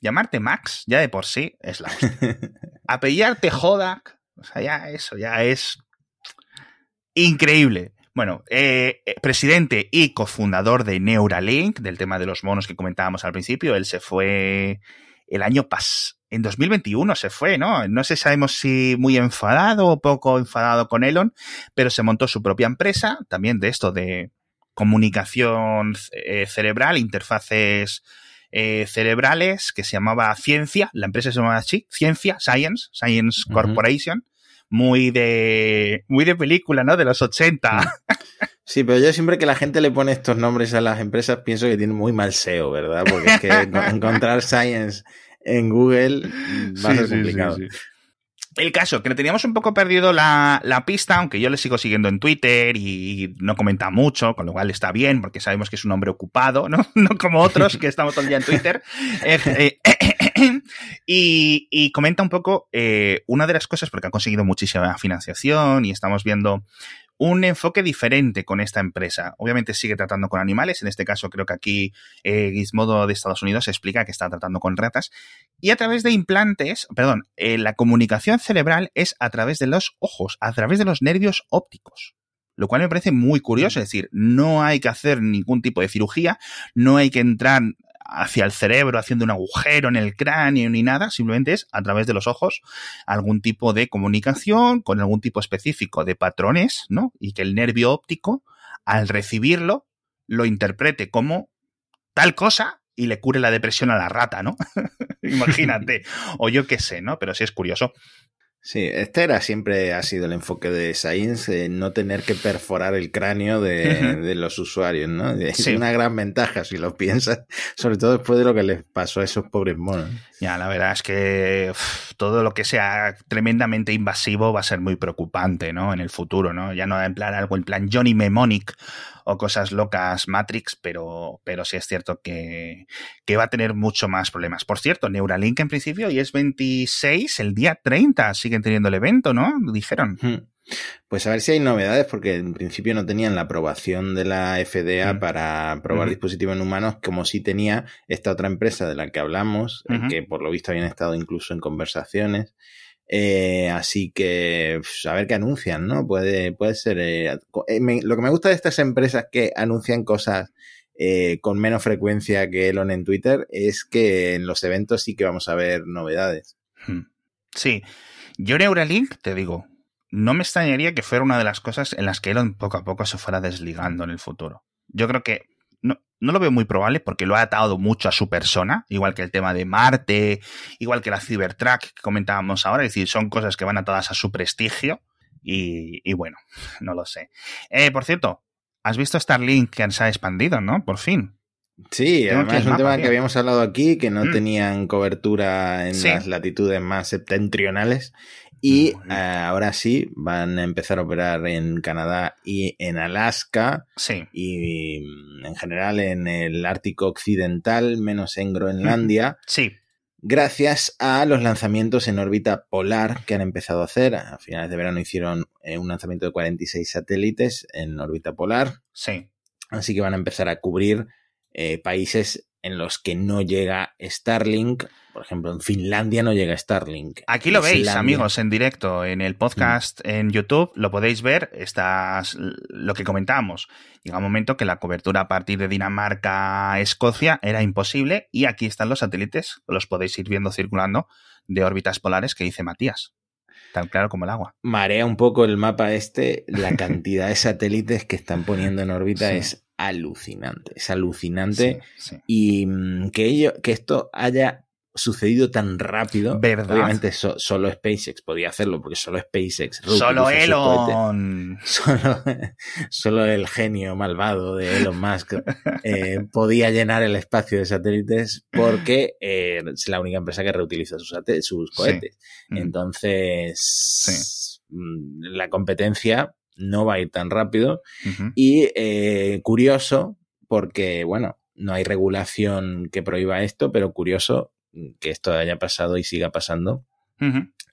Speaker 2: llamarte Max, ya de por sí, es la hostia. Apellarte Hodak, o sea, ya eso, ya es increíble. Bueno, eh, presidente y cofundador de Neuralink, del tema de los monos que comentábamos al principio, él se fue el año pasado, en 2021 se fue, ¿no? No sé, sabemos si muy enfadado o poco enfadado con Elon, pero se montó su propia empresa, también de esto de comunicación eh, cerebral, interfaces eh, cerebrales, que se llamaba Ciencia, la empresa se llamaba así, Ciencia, Science, Science uh -huh. Muy de, muy de película, ¿no? De los 80.
Speaker 1: Sí, pero yo siempre que la gente le pone estos nombres a las empresas pienso que tienen muy mal SEO, ¿verdad? Porque es que encontrar Science en Google va a ser complicado. Sí, sí,
Speaker 2: el caso, que le teníamos un poco perdido la, la, pista, aunque yo le sigo siguiendo en Twitter y no comenta mucho, con lo cual está bien, porque sabemos que es un hombre ocupado, ¿no? No como otros que estamos todo el día en Twitter. eh, eh, y, y, comenta un poco eh, una de las cosas, porque ha conseguido muchísima financiación y estamos viendo un enfoque diferente con esta empresa. Obviamente sigue tratando con animales, en este caso creo que aquí eh, Gizmodo de Estados Unidos explica que está tratando con ratas, y a través de implantes, perdón, eh, la comunicación cerebral es a través de los ojos, a través de los nervios ópticos. Lo cual me parece muy curioso, es decir, no hay que hacer ningún tipo de cirugía, no hay que entrar hacia el cerebro haciendo un agujero en el cráneo ni nada, simplemente es a través de los ojos algún tipo de comunicación con algún tipo específico de patrones, ¿no? Y que el nervio óptico, al recibirlo, lo interprete como tal cosa y le cure la depresión a la rata, ¿no? Imagínate. o yo qué sé, ¿no? Pero sí es curioso.
Speaker 1: Sí, este era siempre ha sido el enfoque de Science, no tener que perforar el cráneo de, de los usuarios, ¿no? Es
Speaker 2: Sí.
Speaker 1: una gran ventaja si lo piensas, sobre todo después de lo que les pasó a esos pobres monos.
Speaker 2: Ya, la verdad es que todo lo que sea tremendamente invasivo va a ser muy preocupante, ¿no? En el futuro, ¿no? Ya no en plan algo en plan Johnny Mnemonic o cosas locas Matrix, pero, pero sí es cierto que, que va a tener mucho más problemas. Por cierto, Neuralink en principio y es 26, el día 30 siguen teniendo el evento, ¿no? Dijeron.
Speaker 1: Hmm. Pues a ver si hay novedades, porque en principio no tenían la aprobación de la FDA
Speaker 2: Mm.
Speaker 1: para probar
Speaker 2: Ujú.
Speaker 1: dispositivos en humanos, como sí tenía esta otra empresa de la que hablamos, eh, que por lo visto habían estado incluso en conversaciones. Eh, así que a ver qué anuncian, ¿no? Puede, puede ser. eh, me- lo que me gusta de estas empresas que anuncian cosas eh, con menos frecuencia que Elon en Twitter es que en los eventos sí que vamos a ver novedades.
Speaker 2: Hmm. Sí, yo Neuralink, te digo, no me extrañaría que fuera una de las cosas en las que Elon poco a poco se fuera desligando en el futuro. Yo creo que no, no lo veo muy probable porque lo ha atado mucho a su persona, igual que el tema de Marte, igual que la Cybertruck que comentábamos ahora, es decir, son cosas que van atadas a su prestigio y, y bueno, no lo sé. Eh, por cierto, ¿has visto Starlink que se ha expandido, no? Por fin.
Speaker 1: Sí, además es un tema que habíamos hablado aquí, que no
Speaker 2: Mm.
Speaker 1: tenían cobertura en
Speaker 2: Sí.
Speaker 1: las latitudes más septentrionales. Y
Speaker 2: Mm.
Speaker 1: eh, ahora sí, van a empezar a operar en Canadá y en Alaska
Speaker 2: Sí.
Speaker 1: y mm, en general en el Ártico Occidental, menos en Groenlandia,
Speaker 2: Sí.
Speaker 1: gracias a los lanzamientos en órbita polar que han empezado a hacer. A finales de verano hicieron eh, un lanzamiento de 46 satélites en órbita polar.
Speaker 2: Sí.
Speaker 1: Así que van a empezar a cubrir eh, países en los que no llega Starlink. Por ejemplo, en Finlandia no llega Starlink.
Speaker 2: Aquí lo veis, amigos, en directo, en el podcast en YouTube, lo podéis ver, lo que comentábamos. Llega un momento que la cobertura a partir de Dinamarca, Escocia, era imposible y aquí están los satélites, los podéis ir viendo circulando de órbitas polares que dice Matías. Tan claro como el agua.
Speaker 1: Marea un poco el mapa este. La cantidad de satélites que están poniendo en órbita
Speaker 2: Sí.
Speaker 1: es alucinante. Es alucinante.
Speaker 2: Sí, sí.
Speaker 1: Y mm, que, ello, que esto haya sucedido tan rápido.
Speaker 2: ¿Verdad?
Speaker 1: Obviamente so- solo SpaceX podía hacerlo, porque solo SpaceX.
Speaker 2: Solo. Elon.
Speaker 1: Solo, solo el genio malvado de Elon Musk eh, podía llenar el espacio de satélites porque eh, es la única empresa que reutiliza sus, cohetes.
Speaker 2: Mm.
Speaker 1: Entonces, mm, la competencia no va a ir tan rápido. Y eh, curioso, porque, bueno, no hay regulación que prohíba esto, pero curioso que esto haya pasado y siga pasando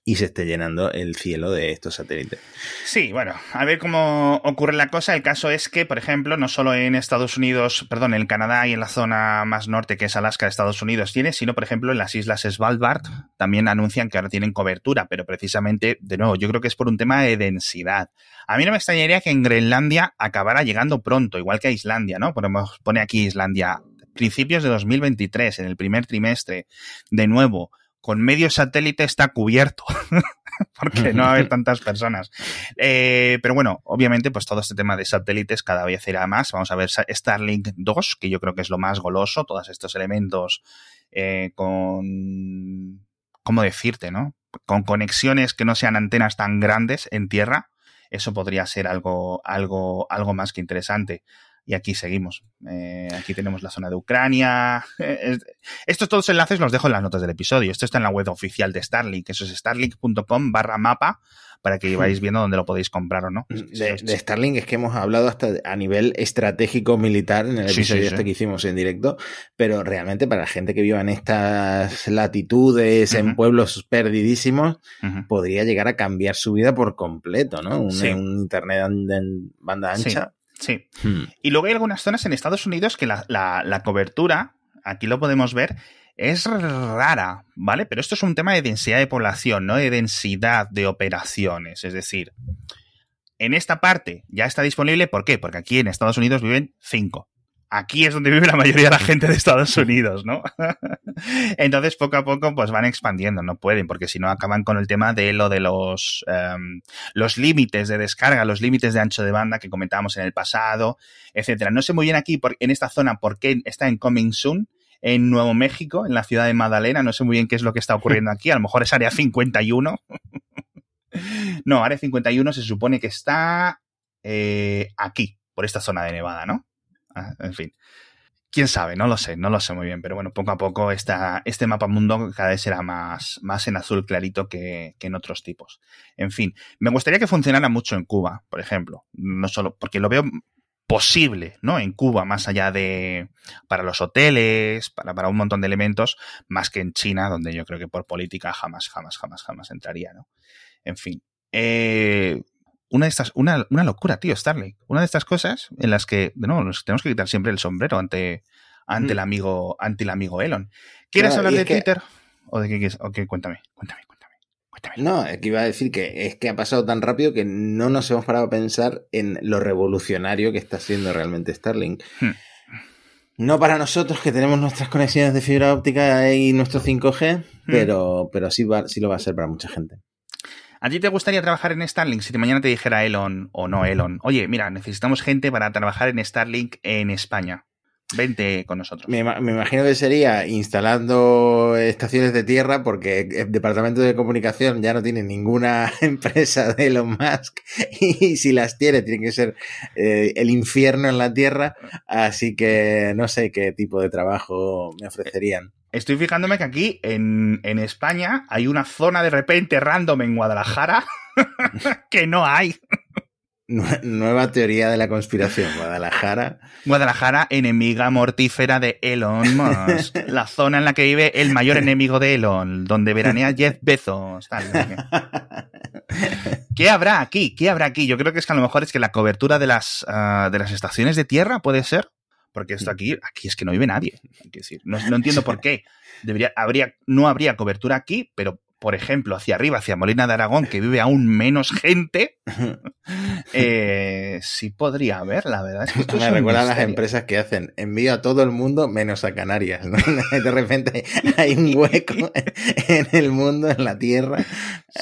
Speaker 1: Y se esté llenando el cielo de estos satélites.
Speaker 2: Sí, bueno, a ver cómo ocurre la cosa. El caso es que, por ejemplo, no solo en Estados Unidos, perdón, en Canadá y en la zona más norte, que es Alaska de Estados Unidos, tiene, sino, por ejemplo, en las islas Svalbard también anuncian que ahora tienen cobertura, pero precisamente, de nuevo, yo creo que es por un tema de densidad. A mí no me extrañaría que en Groenlandia acabara llegando pronto, igual que a Islandia, ¿no? Ponemos, pone aquí Islandia, principios de 2023, en el primer trimestre, de nuevo, con medio satélite está cubierto. porque no va a haber tantas personas. Eh, pero bueno, obviamente, pues todo este tema de satélites cada vez irá más. Vamos a ver Starlink 2, que yo creo que es lo más goloso, todos estos elementos eh, con... ¿Cómo decirte, no? Con conexiones que no sean antenas tan grandes en tierra. Eso podría ser algo, algo, algo más que interesante. Y aquí seguimos. Eh, aquí tenemos la zona de Ucrania. Es- estos todos enlaces los dejo en las notas del episodio. Esto está en la web oficial de Starlink. Eso es starlink.com barra mapa para que vais viendo dónde lo podéis comprar o no.
Speaker 1: De, de Starlink es que hemos hablado hasta a nivel estratégico militar en el episodio
Speaker 2: sí,
Speaker 1: este
Speaker 2: sí.
Speaker 1: que hicimos en directo, pero realmente para la gente que viva en estas latitudes, en pueblos perdidísimos, podría llegar a cambiar su vida por completo, ¿no? Un, internet en, en banda ancha.
Speaker 2: Sí.
Speaker 1: Hmm.
Speaker 2: Y luego hay algunas zonas en Estados Unidos que la, la- la cobertura, aquí lo podemos ver, es rara, ¿vale? Pero esto es un tema de densidad de población, no de densidad de operaciones. Es decir, en esta parte ya está disponible, ¿por qué? Porque aquí en Estados Unidos viven cinco. Aquí es donde vive la mayoría de la gente de Estados Unidos, ¿no? Entonces, poco a poco, pues van expandiendo, no pueden, porque si no acaban con el tema de lo de los, em, los límites de descarga, los límites de ancho de banda que comentábamos en el pasado, etcétera. No sé muy bien aquí, en esta zona, por qué está en Coming Soon, en Nuevo México, en la ciudad de Magdalena. No sé muy bien qué es lo que está ocurriendo aquí. A lo mejor es área 51. No, Área 51 se supone que está eh, aquí, por esta zona de Nevada, ¿no? Ah, en fin. Quién sabe, no lo sé, no lo sé muy bien, pero bueno, poco a poco esta, este mapa mundo cada vez será más, más en azul clarito que, que, en otros tipos. En fin, me gustaría que funcionara mucho en Cuba, por ejemplo. No solo, porque lo veo posible, ¿no? En Cuba, más allá de para los hoteles, para, para un montón de elementos, más que en China, donde yo creo que por política jamás, jamás, jamás, jamás entraría, ¿no? En fin. Eh, una de estas, una, una locura, tío, Starlink. Una de estas cosas en las que, no, nos tenemos que quitar siempre el sombrero ante, ante el amigo, ante el amigo Elon. ¿Quieres
Speaker 1: Claro,
Speaker 2: hablar de
Speaker 1: que-
Speaker 2: Twitter? ¿O de qué quieres? Ok, cuéntame, cuéntame, cuéntame. cuéntame.
Speaker 1: No, es que iba a decir que es que ha pasado tan rápido que no nos hemos parado a pensar en lo revolucionario que está siendo realmente Starlink.
Speaker 2: Hmm.
Speaker 1: No para nosotros que tenemos nuestras conexiones de fibra óptica y nuestro 5G, pero, pero sí, va, sí lo va a ser para mucha gente.
Speaker 2: ¿A ti te gustaría trabajar en Starlink si mañana te dijera Elon o no Elon? Oye, mira, necesitamos gente para trabajar en Starlink en España. Vente con nosotros.
Speaker 1: Me, ima- me imagino que sería instalando estaciones de tierra porque el departamento de comunicación ya no tiene ninguna empresa de Elon Musk y si las tiene tiene que ser eh, el infierno en la tierra, así que no sé qué tipo de trabajo me ofrecerían.
Speaker 2: Estoy fijándome que aquí en, en España hay una zona de repente random en Guadalajara que no hay.
Speaker 1: Nue- Nueva teoría de la conspiración, Guadalajara.
Speaker 2: Guadalajara, enemiga mortífera de Elon Musk. La zona en la que vive el mayor enemigo de Elon, donde veranea Jeff Bezos. Tal. ¿Qué habrá aquí? ¿Qué habrá aquí? Yo creo que es que a lo mejor es que la cobertura de las, ah, de las estaciones de tierra puede ser. Porque esto aquí, aquí es que no vive nadie. hay que decir. No, no entiendo por qué. Debería, habría, no habría cobertura aquí, pero por ejemplo, hacia arriba, hacia Molina de Aragón, que vive aún menos gente, eh, sí podría haber, la verdad. Es que esto es
Speaker 1: Me
Speaker 2: un
Speaker 1: recuerdan las empresas que hacen envío a todo el mundo menos a Canarias. ¿no? De repente hay un hueco en el mundo, en la tierra,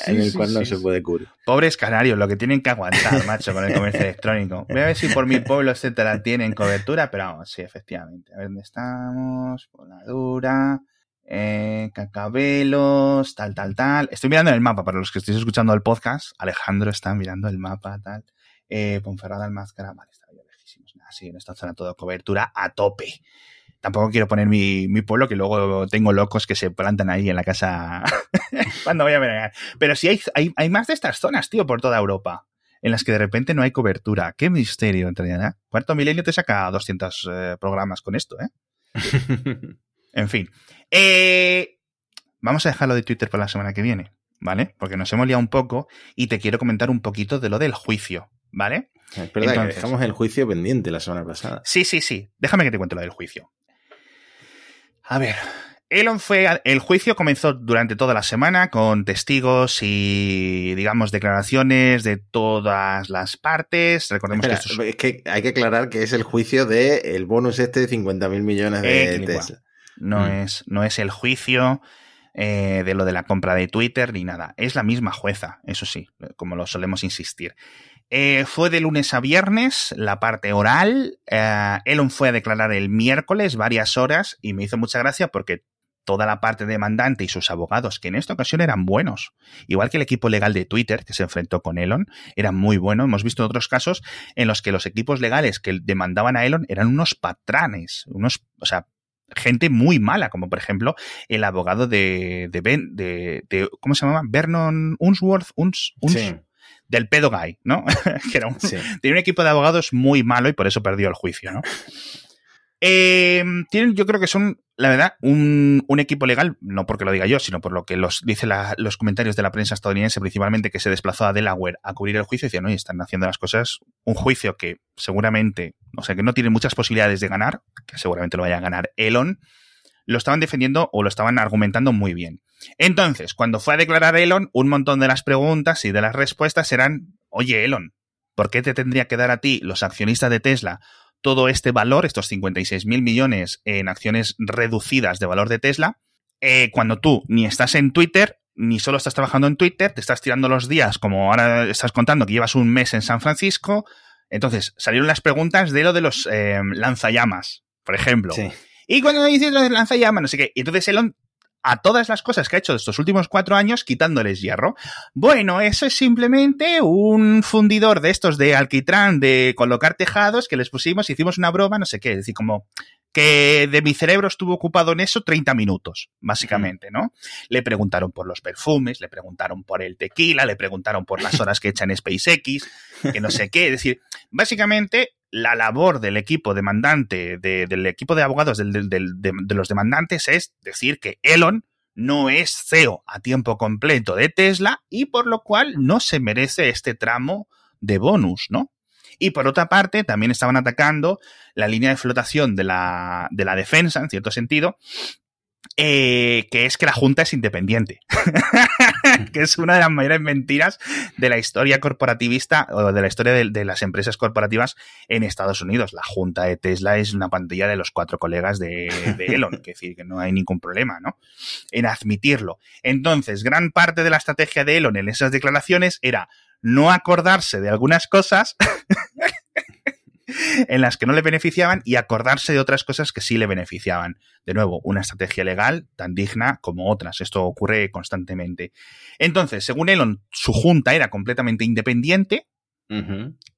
Speaker 1: en el
Speaker 2: sí,
Speaker 1: cual no
Speaker 2: sí,
Speaker 1: se puede cubrir.
Speaker 2: Pobres canarios, lo que tienen que aguantar, macho, con el comercio electrónico. Voy a ver si por mi pueblo, etcétera, tienen cobertura, pero vamos, sí, efectivamente. A ver dónde estamos. Voladura. Eh, cacabelos, tal, tal, tal. Estoy mirando el mapa, para los que estéis escuchando el podcast. Alejandro está mirando el mapa, tal. Eh, Ponferrada, Almázcara, vale, está yo lejísimos. En esta zona todo cobertura a tope. Tampoco quiero poner mi, pueblo, que luego tengo locos que se plantan ahí en la casa cuando voy a ver. Pero sí hay, hay, hay más de estas zonas, tío, por toda Europa, en las que de repente no hay cobertura. Qué misterio, en realidad. Cuarto Milenio te saca 200 eh, programas con esto, ¿eh? En fin. Eh, vamos a dejarlo de Twitter para la semana que viene, ¿vale? Porque nos hemos liado un poco y te quiero comentar un poquito de lo del juicio, ¿vale?
Speaker 1: Es verdad
Speaker 2: Entonces-
Speaker 1: que dejamos el juicio pendiente la semana pasada.
Speaker 2: Sí, sí, sí. Déjame que te cuente lo del juicio. A ver. Elon fue. a- El juicio comenzó durante toda la semana con testigos y, digamos, declaraciones de todas las partes. Recordemos
Speaker 1: Espera,
Speaker 2: que esto es.
Speaker 1: es que hay que aclarar que es el juicio del el bonus este de 50 mil millones de
Speaker 2: Eh,
Speaker 1: Tesla.
Speaker 2: No,
Speaker 1: Mm.
Speaker 2: es, no es el juicio eh, de lo de la compra de Twitter ni nada. Es la misma jueza, eso sí, como lo solemos insistir. Eh, fue de lunes a viernes, la parte oral. Eh, Elon fue a declarar el miércoles varias horas y me hizo mucha gracia porque toda la parte demandante y sus abogados, que en esta ocasión eran buenos, igual que el equipo legal de Twitter que se enfrentó con Elon, eran muy buenos. Hemos visto otros casos en los que los equipos legales que demandaban a Elon eran unos patranes, unos, o sea, gente muy mala, como por ejemplo el abogado de, de, ben, de, de ¿cómo se llama? Vernon Unsworth, Uns, Uns,
Speaker 1: Sí,
Speaker 2: del pedo guy, ¿no? que era un,
Speaker 1: sí.
Speaker 2: un equipo de abogados muy malo y por eso perdió el juicio, ¿no? Eh, tienen, yo creo que son, la verdad, un, equipo legal, no porque lo diga yo, sino por lo que los dice la, los comentarios de la prensa estadounidense, principalmente que se desplazó a Delaware a cubrir el juicio, y decían, oye, están haciendo las cosas, un juicio que seguramente, o sea, que no tiene muchas posibilidades de ganar, que seguramente lo vaya a ganar Elon, lo estaban defendiendo o lo estaban argumentando muy bien. Entonces, cuando fue a declarar Elon, un montón de las preguntas y de las respuestas eran, oye, Elon, ¿por qué te tendría que dar a ti, los accionistas de Tesla, todo este valor, estos 56 mil millones en acciones reducidas de valor de Tesla, eh, cuando tú ni estás en Twitter, ni solo estás trabajando en Twitter, te estás tirando los días, como ahora estás contando que llevas un mes en San Francisco. Entonces, salieron las preguntas de lo de los eh, lanzallamas, por ejemplo.
Speaker 1: Sí.
Speaker 2: Y cuando dices lo de lanzallamas, no sé qué. Y entonces Elon a todas las cosas que ha hecho estos últimos cuatro años quitándoles hierro. Bueno, eso es simplemente un fundidor de estos de alquitrán de colocar tejados que les pusimos, hicimos una broma, no sé qué, es decir, como que de mi cerebro estuvo ocupado en eso 30 minutos, básicamente, ¿no? Le preguntaron por los perfumes, le preguntaron por el tequila, le preguntaron por las horas que echa en SpaceX, que no sé qué, es decir, básicamente la labor del equipo demandante, del equipo de abogados de, los demandantes es decir que Elon no es CEO a tiempo completo de Tesla y por lo cual no se merece este tramo de bonus, ¿no? Y por otra parte, también estaban atacando la línea de flotación de la, de la defensa, en cierto sentido, eh, que es que la Junta es independiente, que es una de las mayores mentiras de la historia corporativista o de la historia de, las empresas corporativas en Estados Unidos. La Junta de Tesla es una pantalla de los cuatro colegas de, Elon, que decir que no hay ningún problema, ¿no? En admitirlo. Entonces, gran parte de la estrategia de Elon en esas declaraciones era no acordarse de algunas cosas en las que no le beneficiaban y acordarse de otras cosas que sí le beneficiaban. De nuevo, una estrategia legal tan digna como otras. Esto ocurre constantemente. Entonces, según Elon, su junta era completamente independiente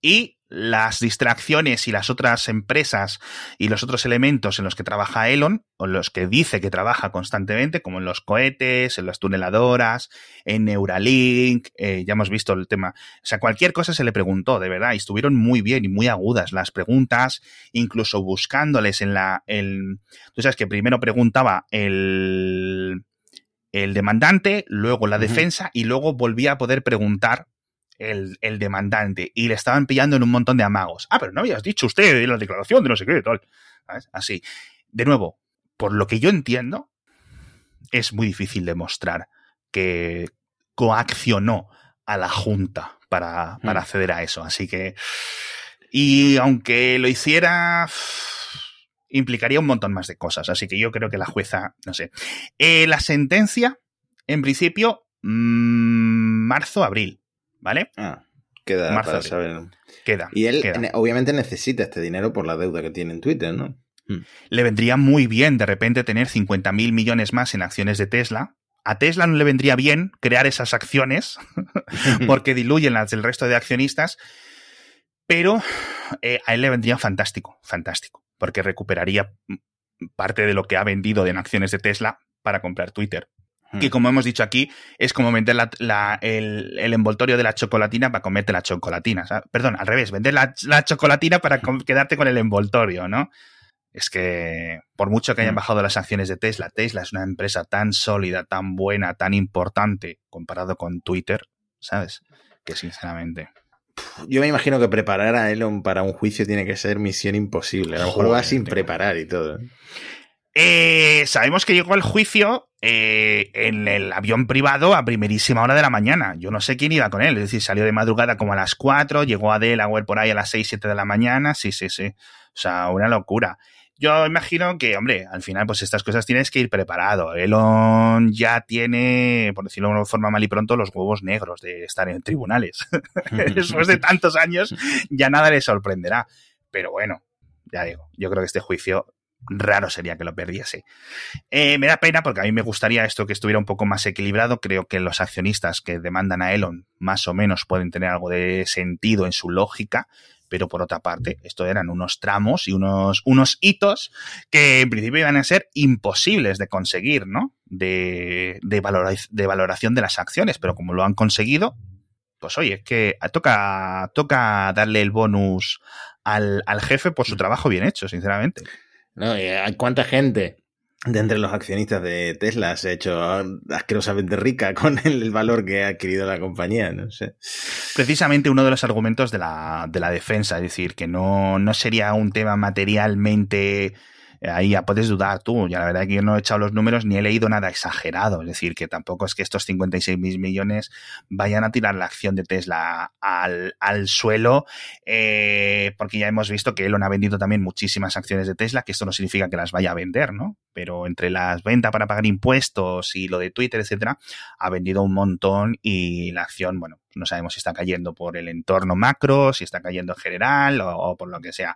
Speaker 2: y las distracciones y las otras empresas y los otros elementos en los que trabaja Elon, o en los que dice que trabaja constantemente, como en los cohetes, en las tuneladoras, en Neuralink, eh, ya hemos visto el tema. O sea, cualquier cosa se le preguntó, de verdad, y estuvieron muy bien y muy agudas las preguntas, incluso buscándoles en la. El, tú sabes que primero preguntaba el, el demandante, luego la defensa, y luego volvía a poder preguntar el, demandante y le estaban pillando en un montón de amagos. Ah, pero no habías dicho usted en la declaración de no sé qué, tal. Así. De nuevo, por lo que yo entiendo, es muy difícil demostrar que coaccionó a la Junta para, para hmm. acceder a eso. Así que. Y aunque lo hiciera implicaría un montón más de cosas. Así que yo creo que la jueza, no sé. Eh, la sentencia, en principio, mm, marzo, abril. ¿Vale?
Speaker 1: Ah, queda para saber.
Speaker 2: Queda.
Speaker 1: Y él obviamente necesita este dinero por la deuda que tiene en Twitter, ¿no?
Speaker 2: Hmm. Le vendría muy bien de repente tener 50 mil millones más en acciones de Tesla. A Tesla no le vendría bien crear esas acciones porque diluyen las del resto de accionistas, pero eh, a él le vendría fantástico, fantástico, porque recuperaría parte de lo que ha vendido en acciones de Tesla para comprar Twitter que hmm. como hemos dicho aquí, es como vender el, envoltorio de la chocolatina para comerte la chocolatina. Perdón, al revés, vender la, chocolatina para quedarte con el envoltorio, ¿no? Es que por mucho que hayan hmm. bajado las acciones de Tesla, Tesla es una empresa tan sólida, tan buena, tan importante comparado con Twitter, ¿sabes? Que sinceramente.
Speaker 1: Yo me imagino que preparar a Elon para un juicio tiene que ser misión imposible. A lo mejor va sin preparar y todo.
Speaker 2: Eh, sabemos que llegó al juicio eh, en el avión privado a primerísima hora de la mañana. Yo no sé quién iba con él, es decir, salió de madrugada como a las 4, llegó a Delaware por ahí a las 6, 7 de la mañana, sí, sí, sí. O sea, una locura. Yo imagino que, hombre, al final, pues estas cosas tienes que ir preparado. Elon ya tiene, por decirlo de una forma mal y pronto, los huevos negros de estar en tribunales. Después de tantos años, ya nada le sorprenderá. Pero bueno, ya digo, yo creo que este juicio raro sería que lo perdiese. Eh, me da pena porque a mí me gustaría esto que estuviera un poco más equilibrado. Creo que los accionistas que demandan a Elon más o menos pueden tener algo de sentido en su lógica. Pero por otra parte, esto eran unos tramos y unos, unos hitos que en principio iban a ser imposibles de conseguir, ¿no? De, de, de valoración de las acciones. Pero como lo han conseguido, pues oye, es que toca, toca darle el bonus al, al jefe por su trabajo bien hecho, sinceramente.
Speaker 1: ¿No? ¿Cuánta gente de entre los accionistas de Tesla se ha hecho asquerosamente rica con el valor que ha adquirido la compañía? No sé.
Speaker 2: Precisamente uno de los argumentos de la, de la defensa, es decir, que no, no sería un tema materialmente ahí ya puedes dudar tú. Ya la verdad es que yo no he echado los números ni he leído nada exagerado. Es decir, que tampoco es que estos 56 mil millones vayan a tirar la acción de Tesla al, al suelo, eh, porque ya hemos visto que Elon ha vendido también muchísimas acciones de Tesla, que esto no significa que las vaya a vender, ¿no? Pero entre las ventas para pagar impuestos y lo de Twitter, etcétera, ha vendido un montón y la acción, bueno, no sabemos si está cayendo por el entorno macro, si está cayendo en general o por lo que sea.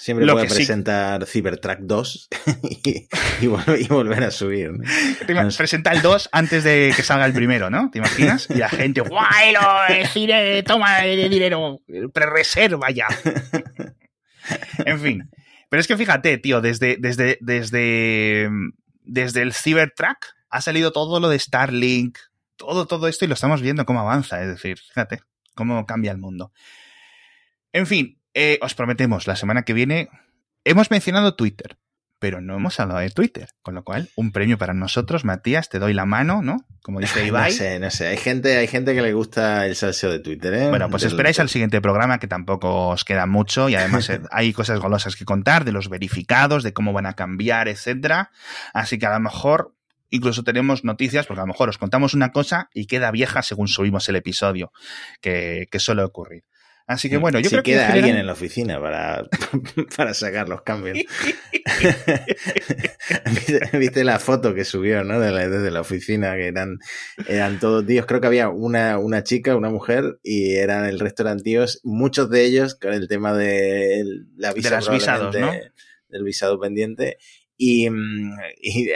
Speaker 1: Siempre puede presentar Cybertruck 2 y, y, volver a subir. ¿no?
Speaker 2: Presenta el 2 antes de que salga el primero, ¿no? ¿Te imaginas? Y la gente, ¡guay! Lo, cine, toma el dinero, pre-reserva ya. en fin. Pero es que fíjate, tío, desde, desde, desde, desde el Cybertruck ha salido todo lo de Starlink, todo, todo esto y lo estamos viendo cómo avanza. Es decir, fíjate cómo cambia el mundo. En fin, eh, os prometemos, la semana que viene hemos mencionado Twitter, pero no hemos hablado de Twitter, con lo cual un premio para nosotros, Matías, te doy la mano, ¿no?
Speaker 1: Como dice Ibai. No sé, no sé, hay gente, hay gente que le gusta el salseo de Twitter, ¿eh?
Speaker 2: Bueno, pues esperáis al siguiente programa que tampoco os queda mucho y además eh, hay cosas golosas que contar de los verificados, de cómo van a cambiar, etcétera. Así que a lo mejor incluso tenemos noticias, porque a lo mejor os contamos una cosa y queda vieja según subimos el episodio, que, que suele ocurrir. Así que bueno, yo
Speaker 1: si
Speaker 2: creo
Speaker 1: queda alguien en la oficina para, para sacar los cambios. ¿Viste, la foto que subió, ¿no? De la, desde la oficina, que eran, eran todos tíos. Creo que había una, una chica, una mujer, y eran el resto eran tíos, muchos de ellos con el tema de la visa
Speaker 2: de visados, ¿no?
Speaker 1: del visado pendiente. Y, mm, y,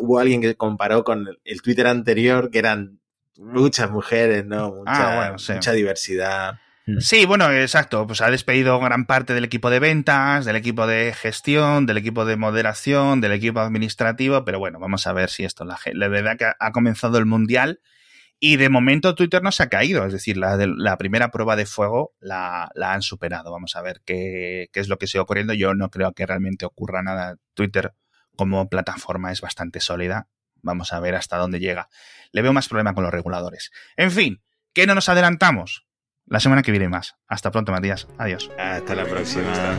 Speaker 1: hubo alguien que comparó con el Twitter anterior, que eran muchas mujeres, ¿no? Mucha,
Speaker 2: ah,
Speaker 1: mucha diversidad.
Speaker 2: Mm. Sí, bueno, exacto. Pues ha despedido gran parte del equipo de ventas, del equipo de gestión, del equipo de moderación, del equipo administrativo, pero bueno, vamos a ver si esto, la, la verdad que ha comenzado el mundial y de momento Twitter no se ha caído, es decir, la, la primera prueba de fuego la, la, han superado. Vamos a ver qué, qué es lo que sigue ocurriendo. Yo no creo que realmente ocurra nada. Twitter como plataforma es bastante sólida. Vamos a ver hasta dónde llega. Le veo más problema con los reguladores. En fin, ¿qué no nos adelantamos? La semana que viene más. Hasta pronto, Matías. Adiós.
Speaker 1: Hasta la próxima.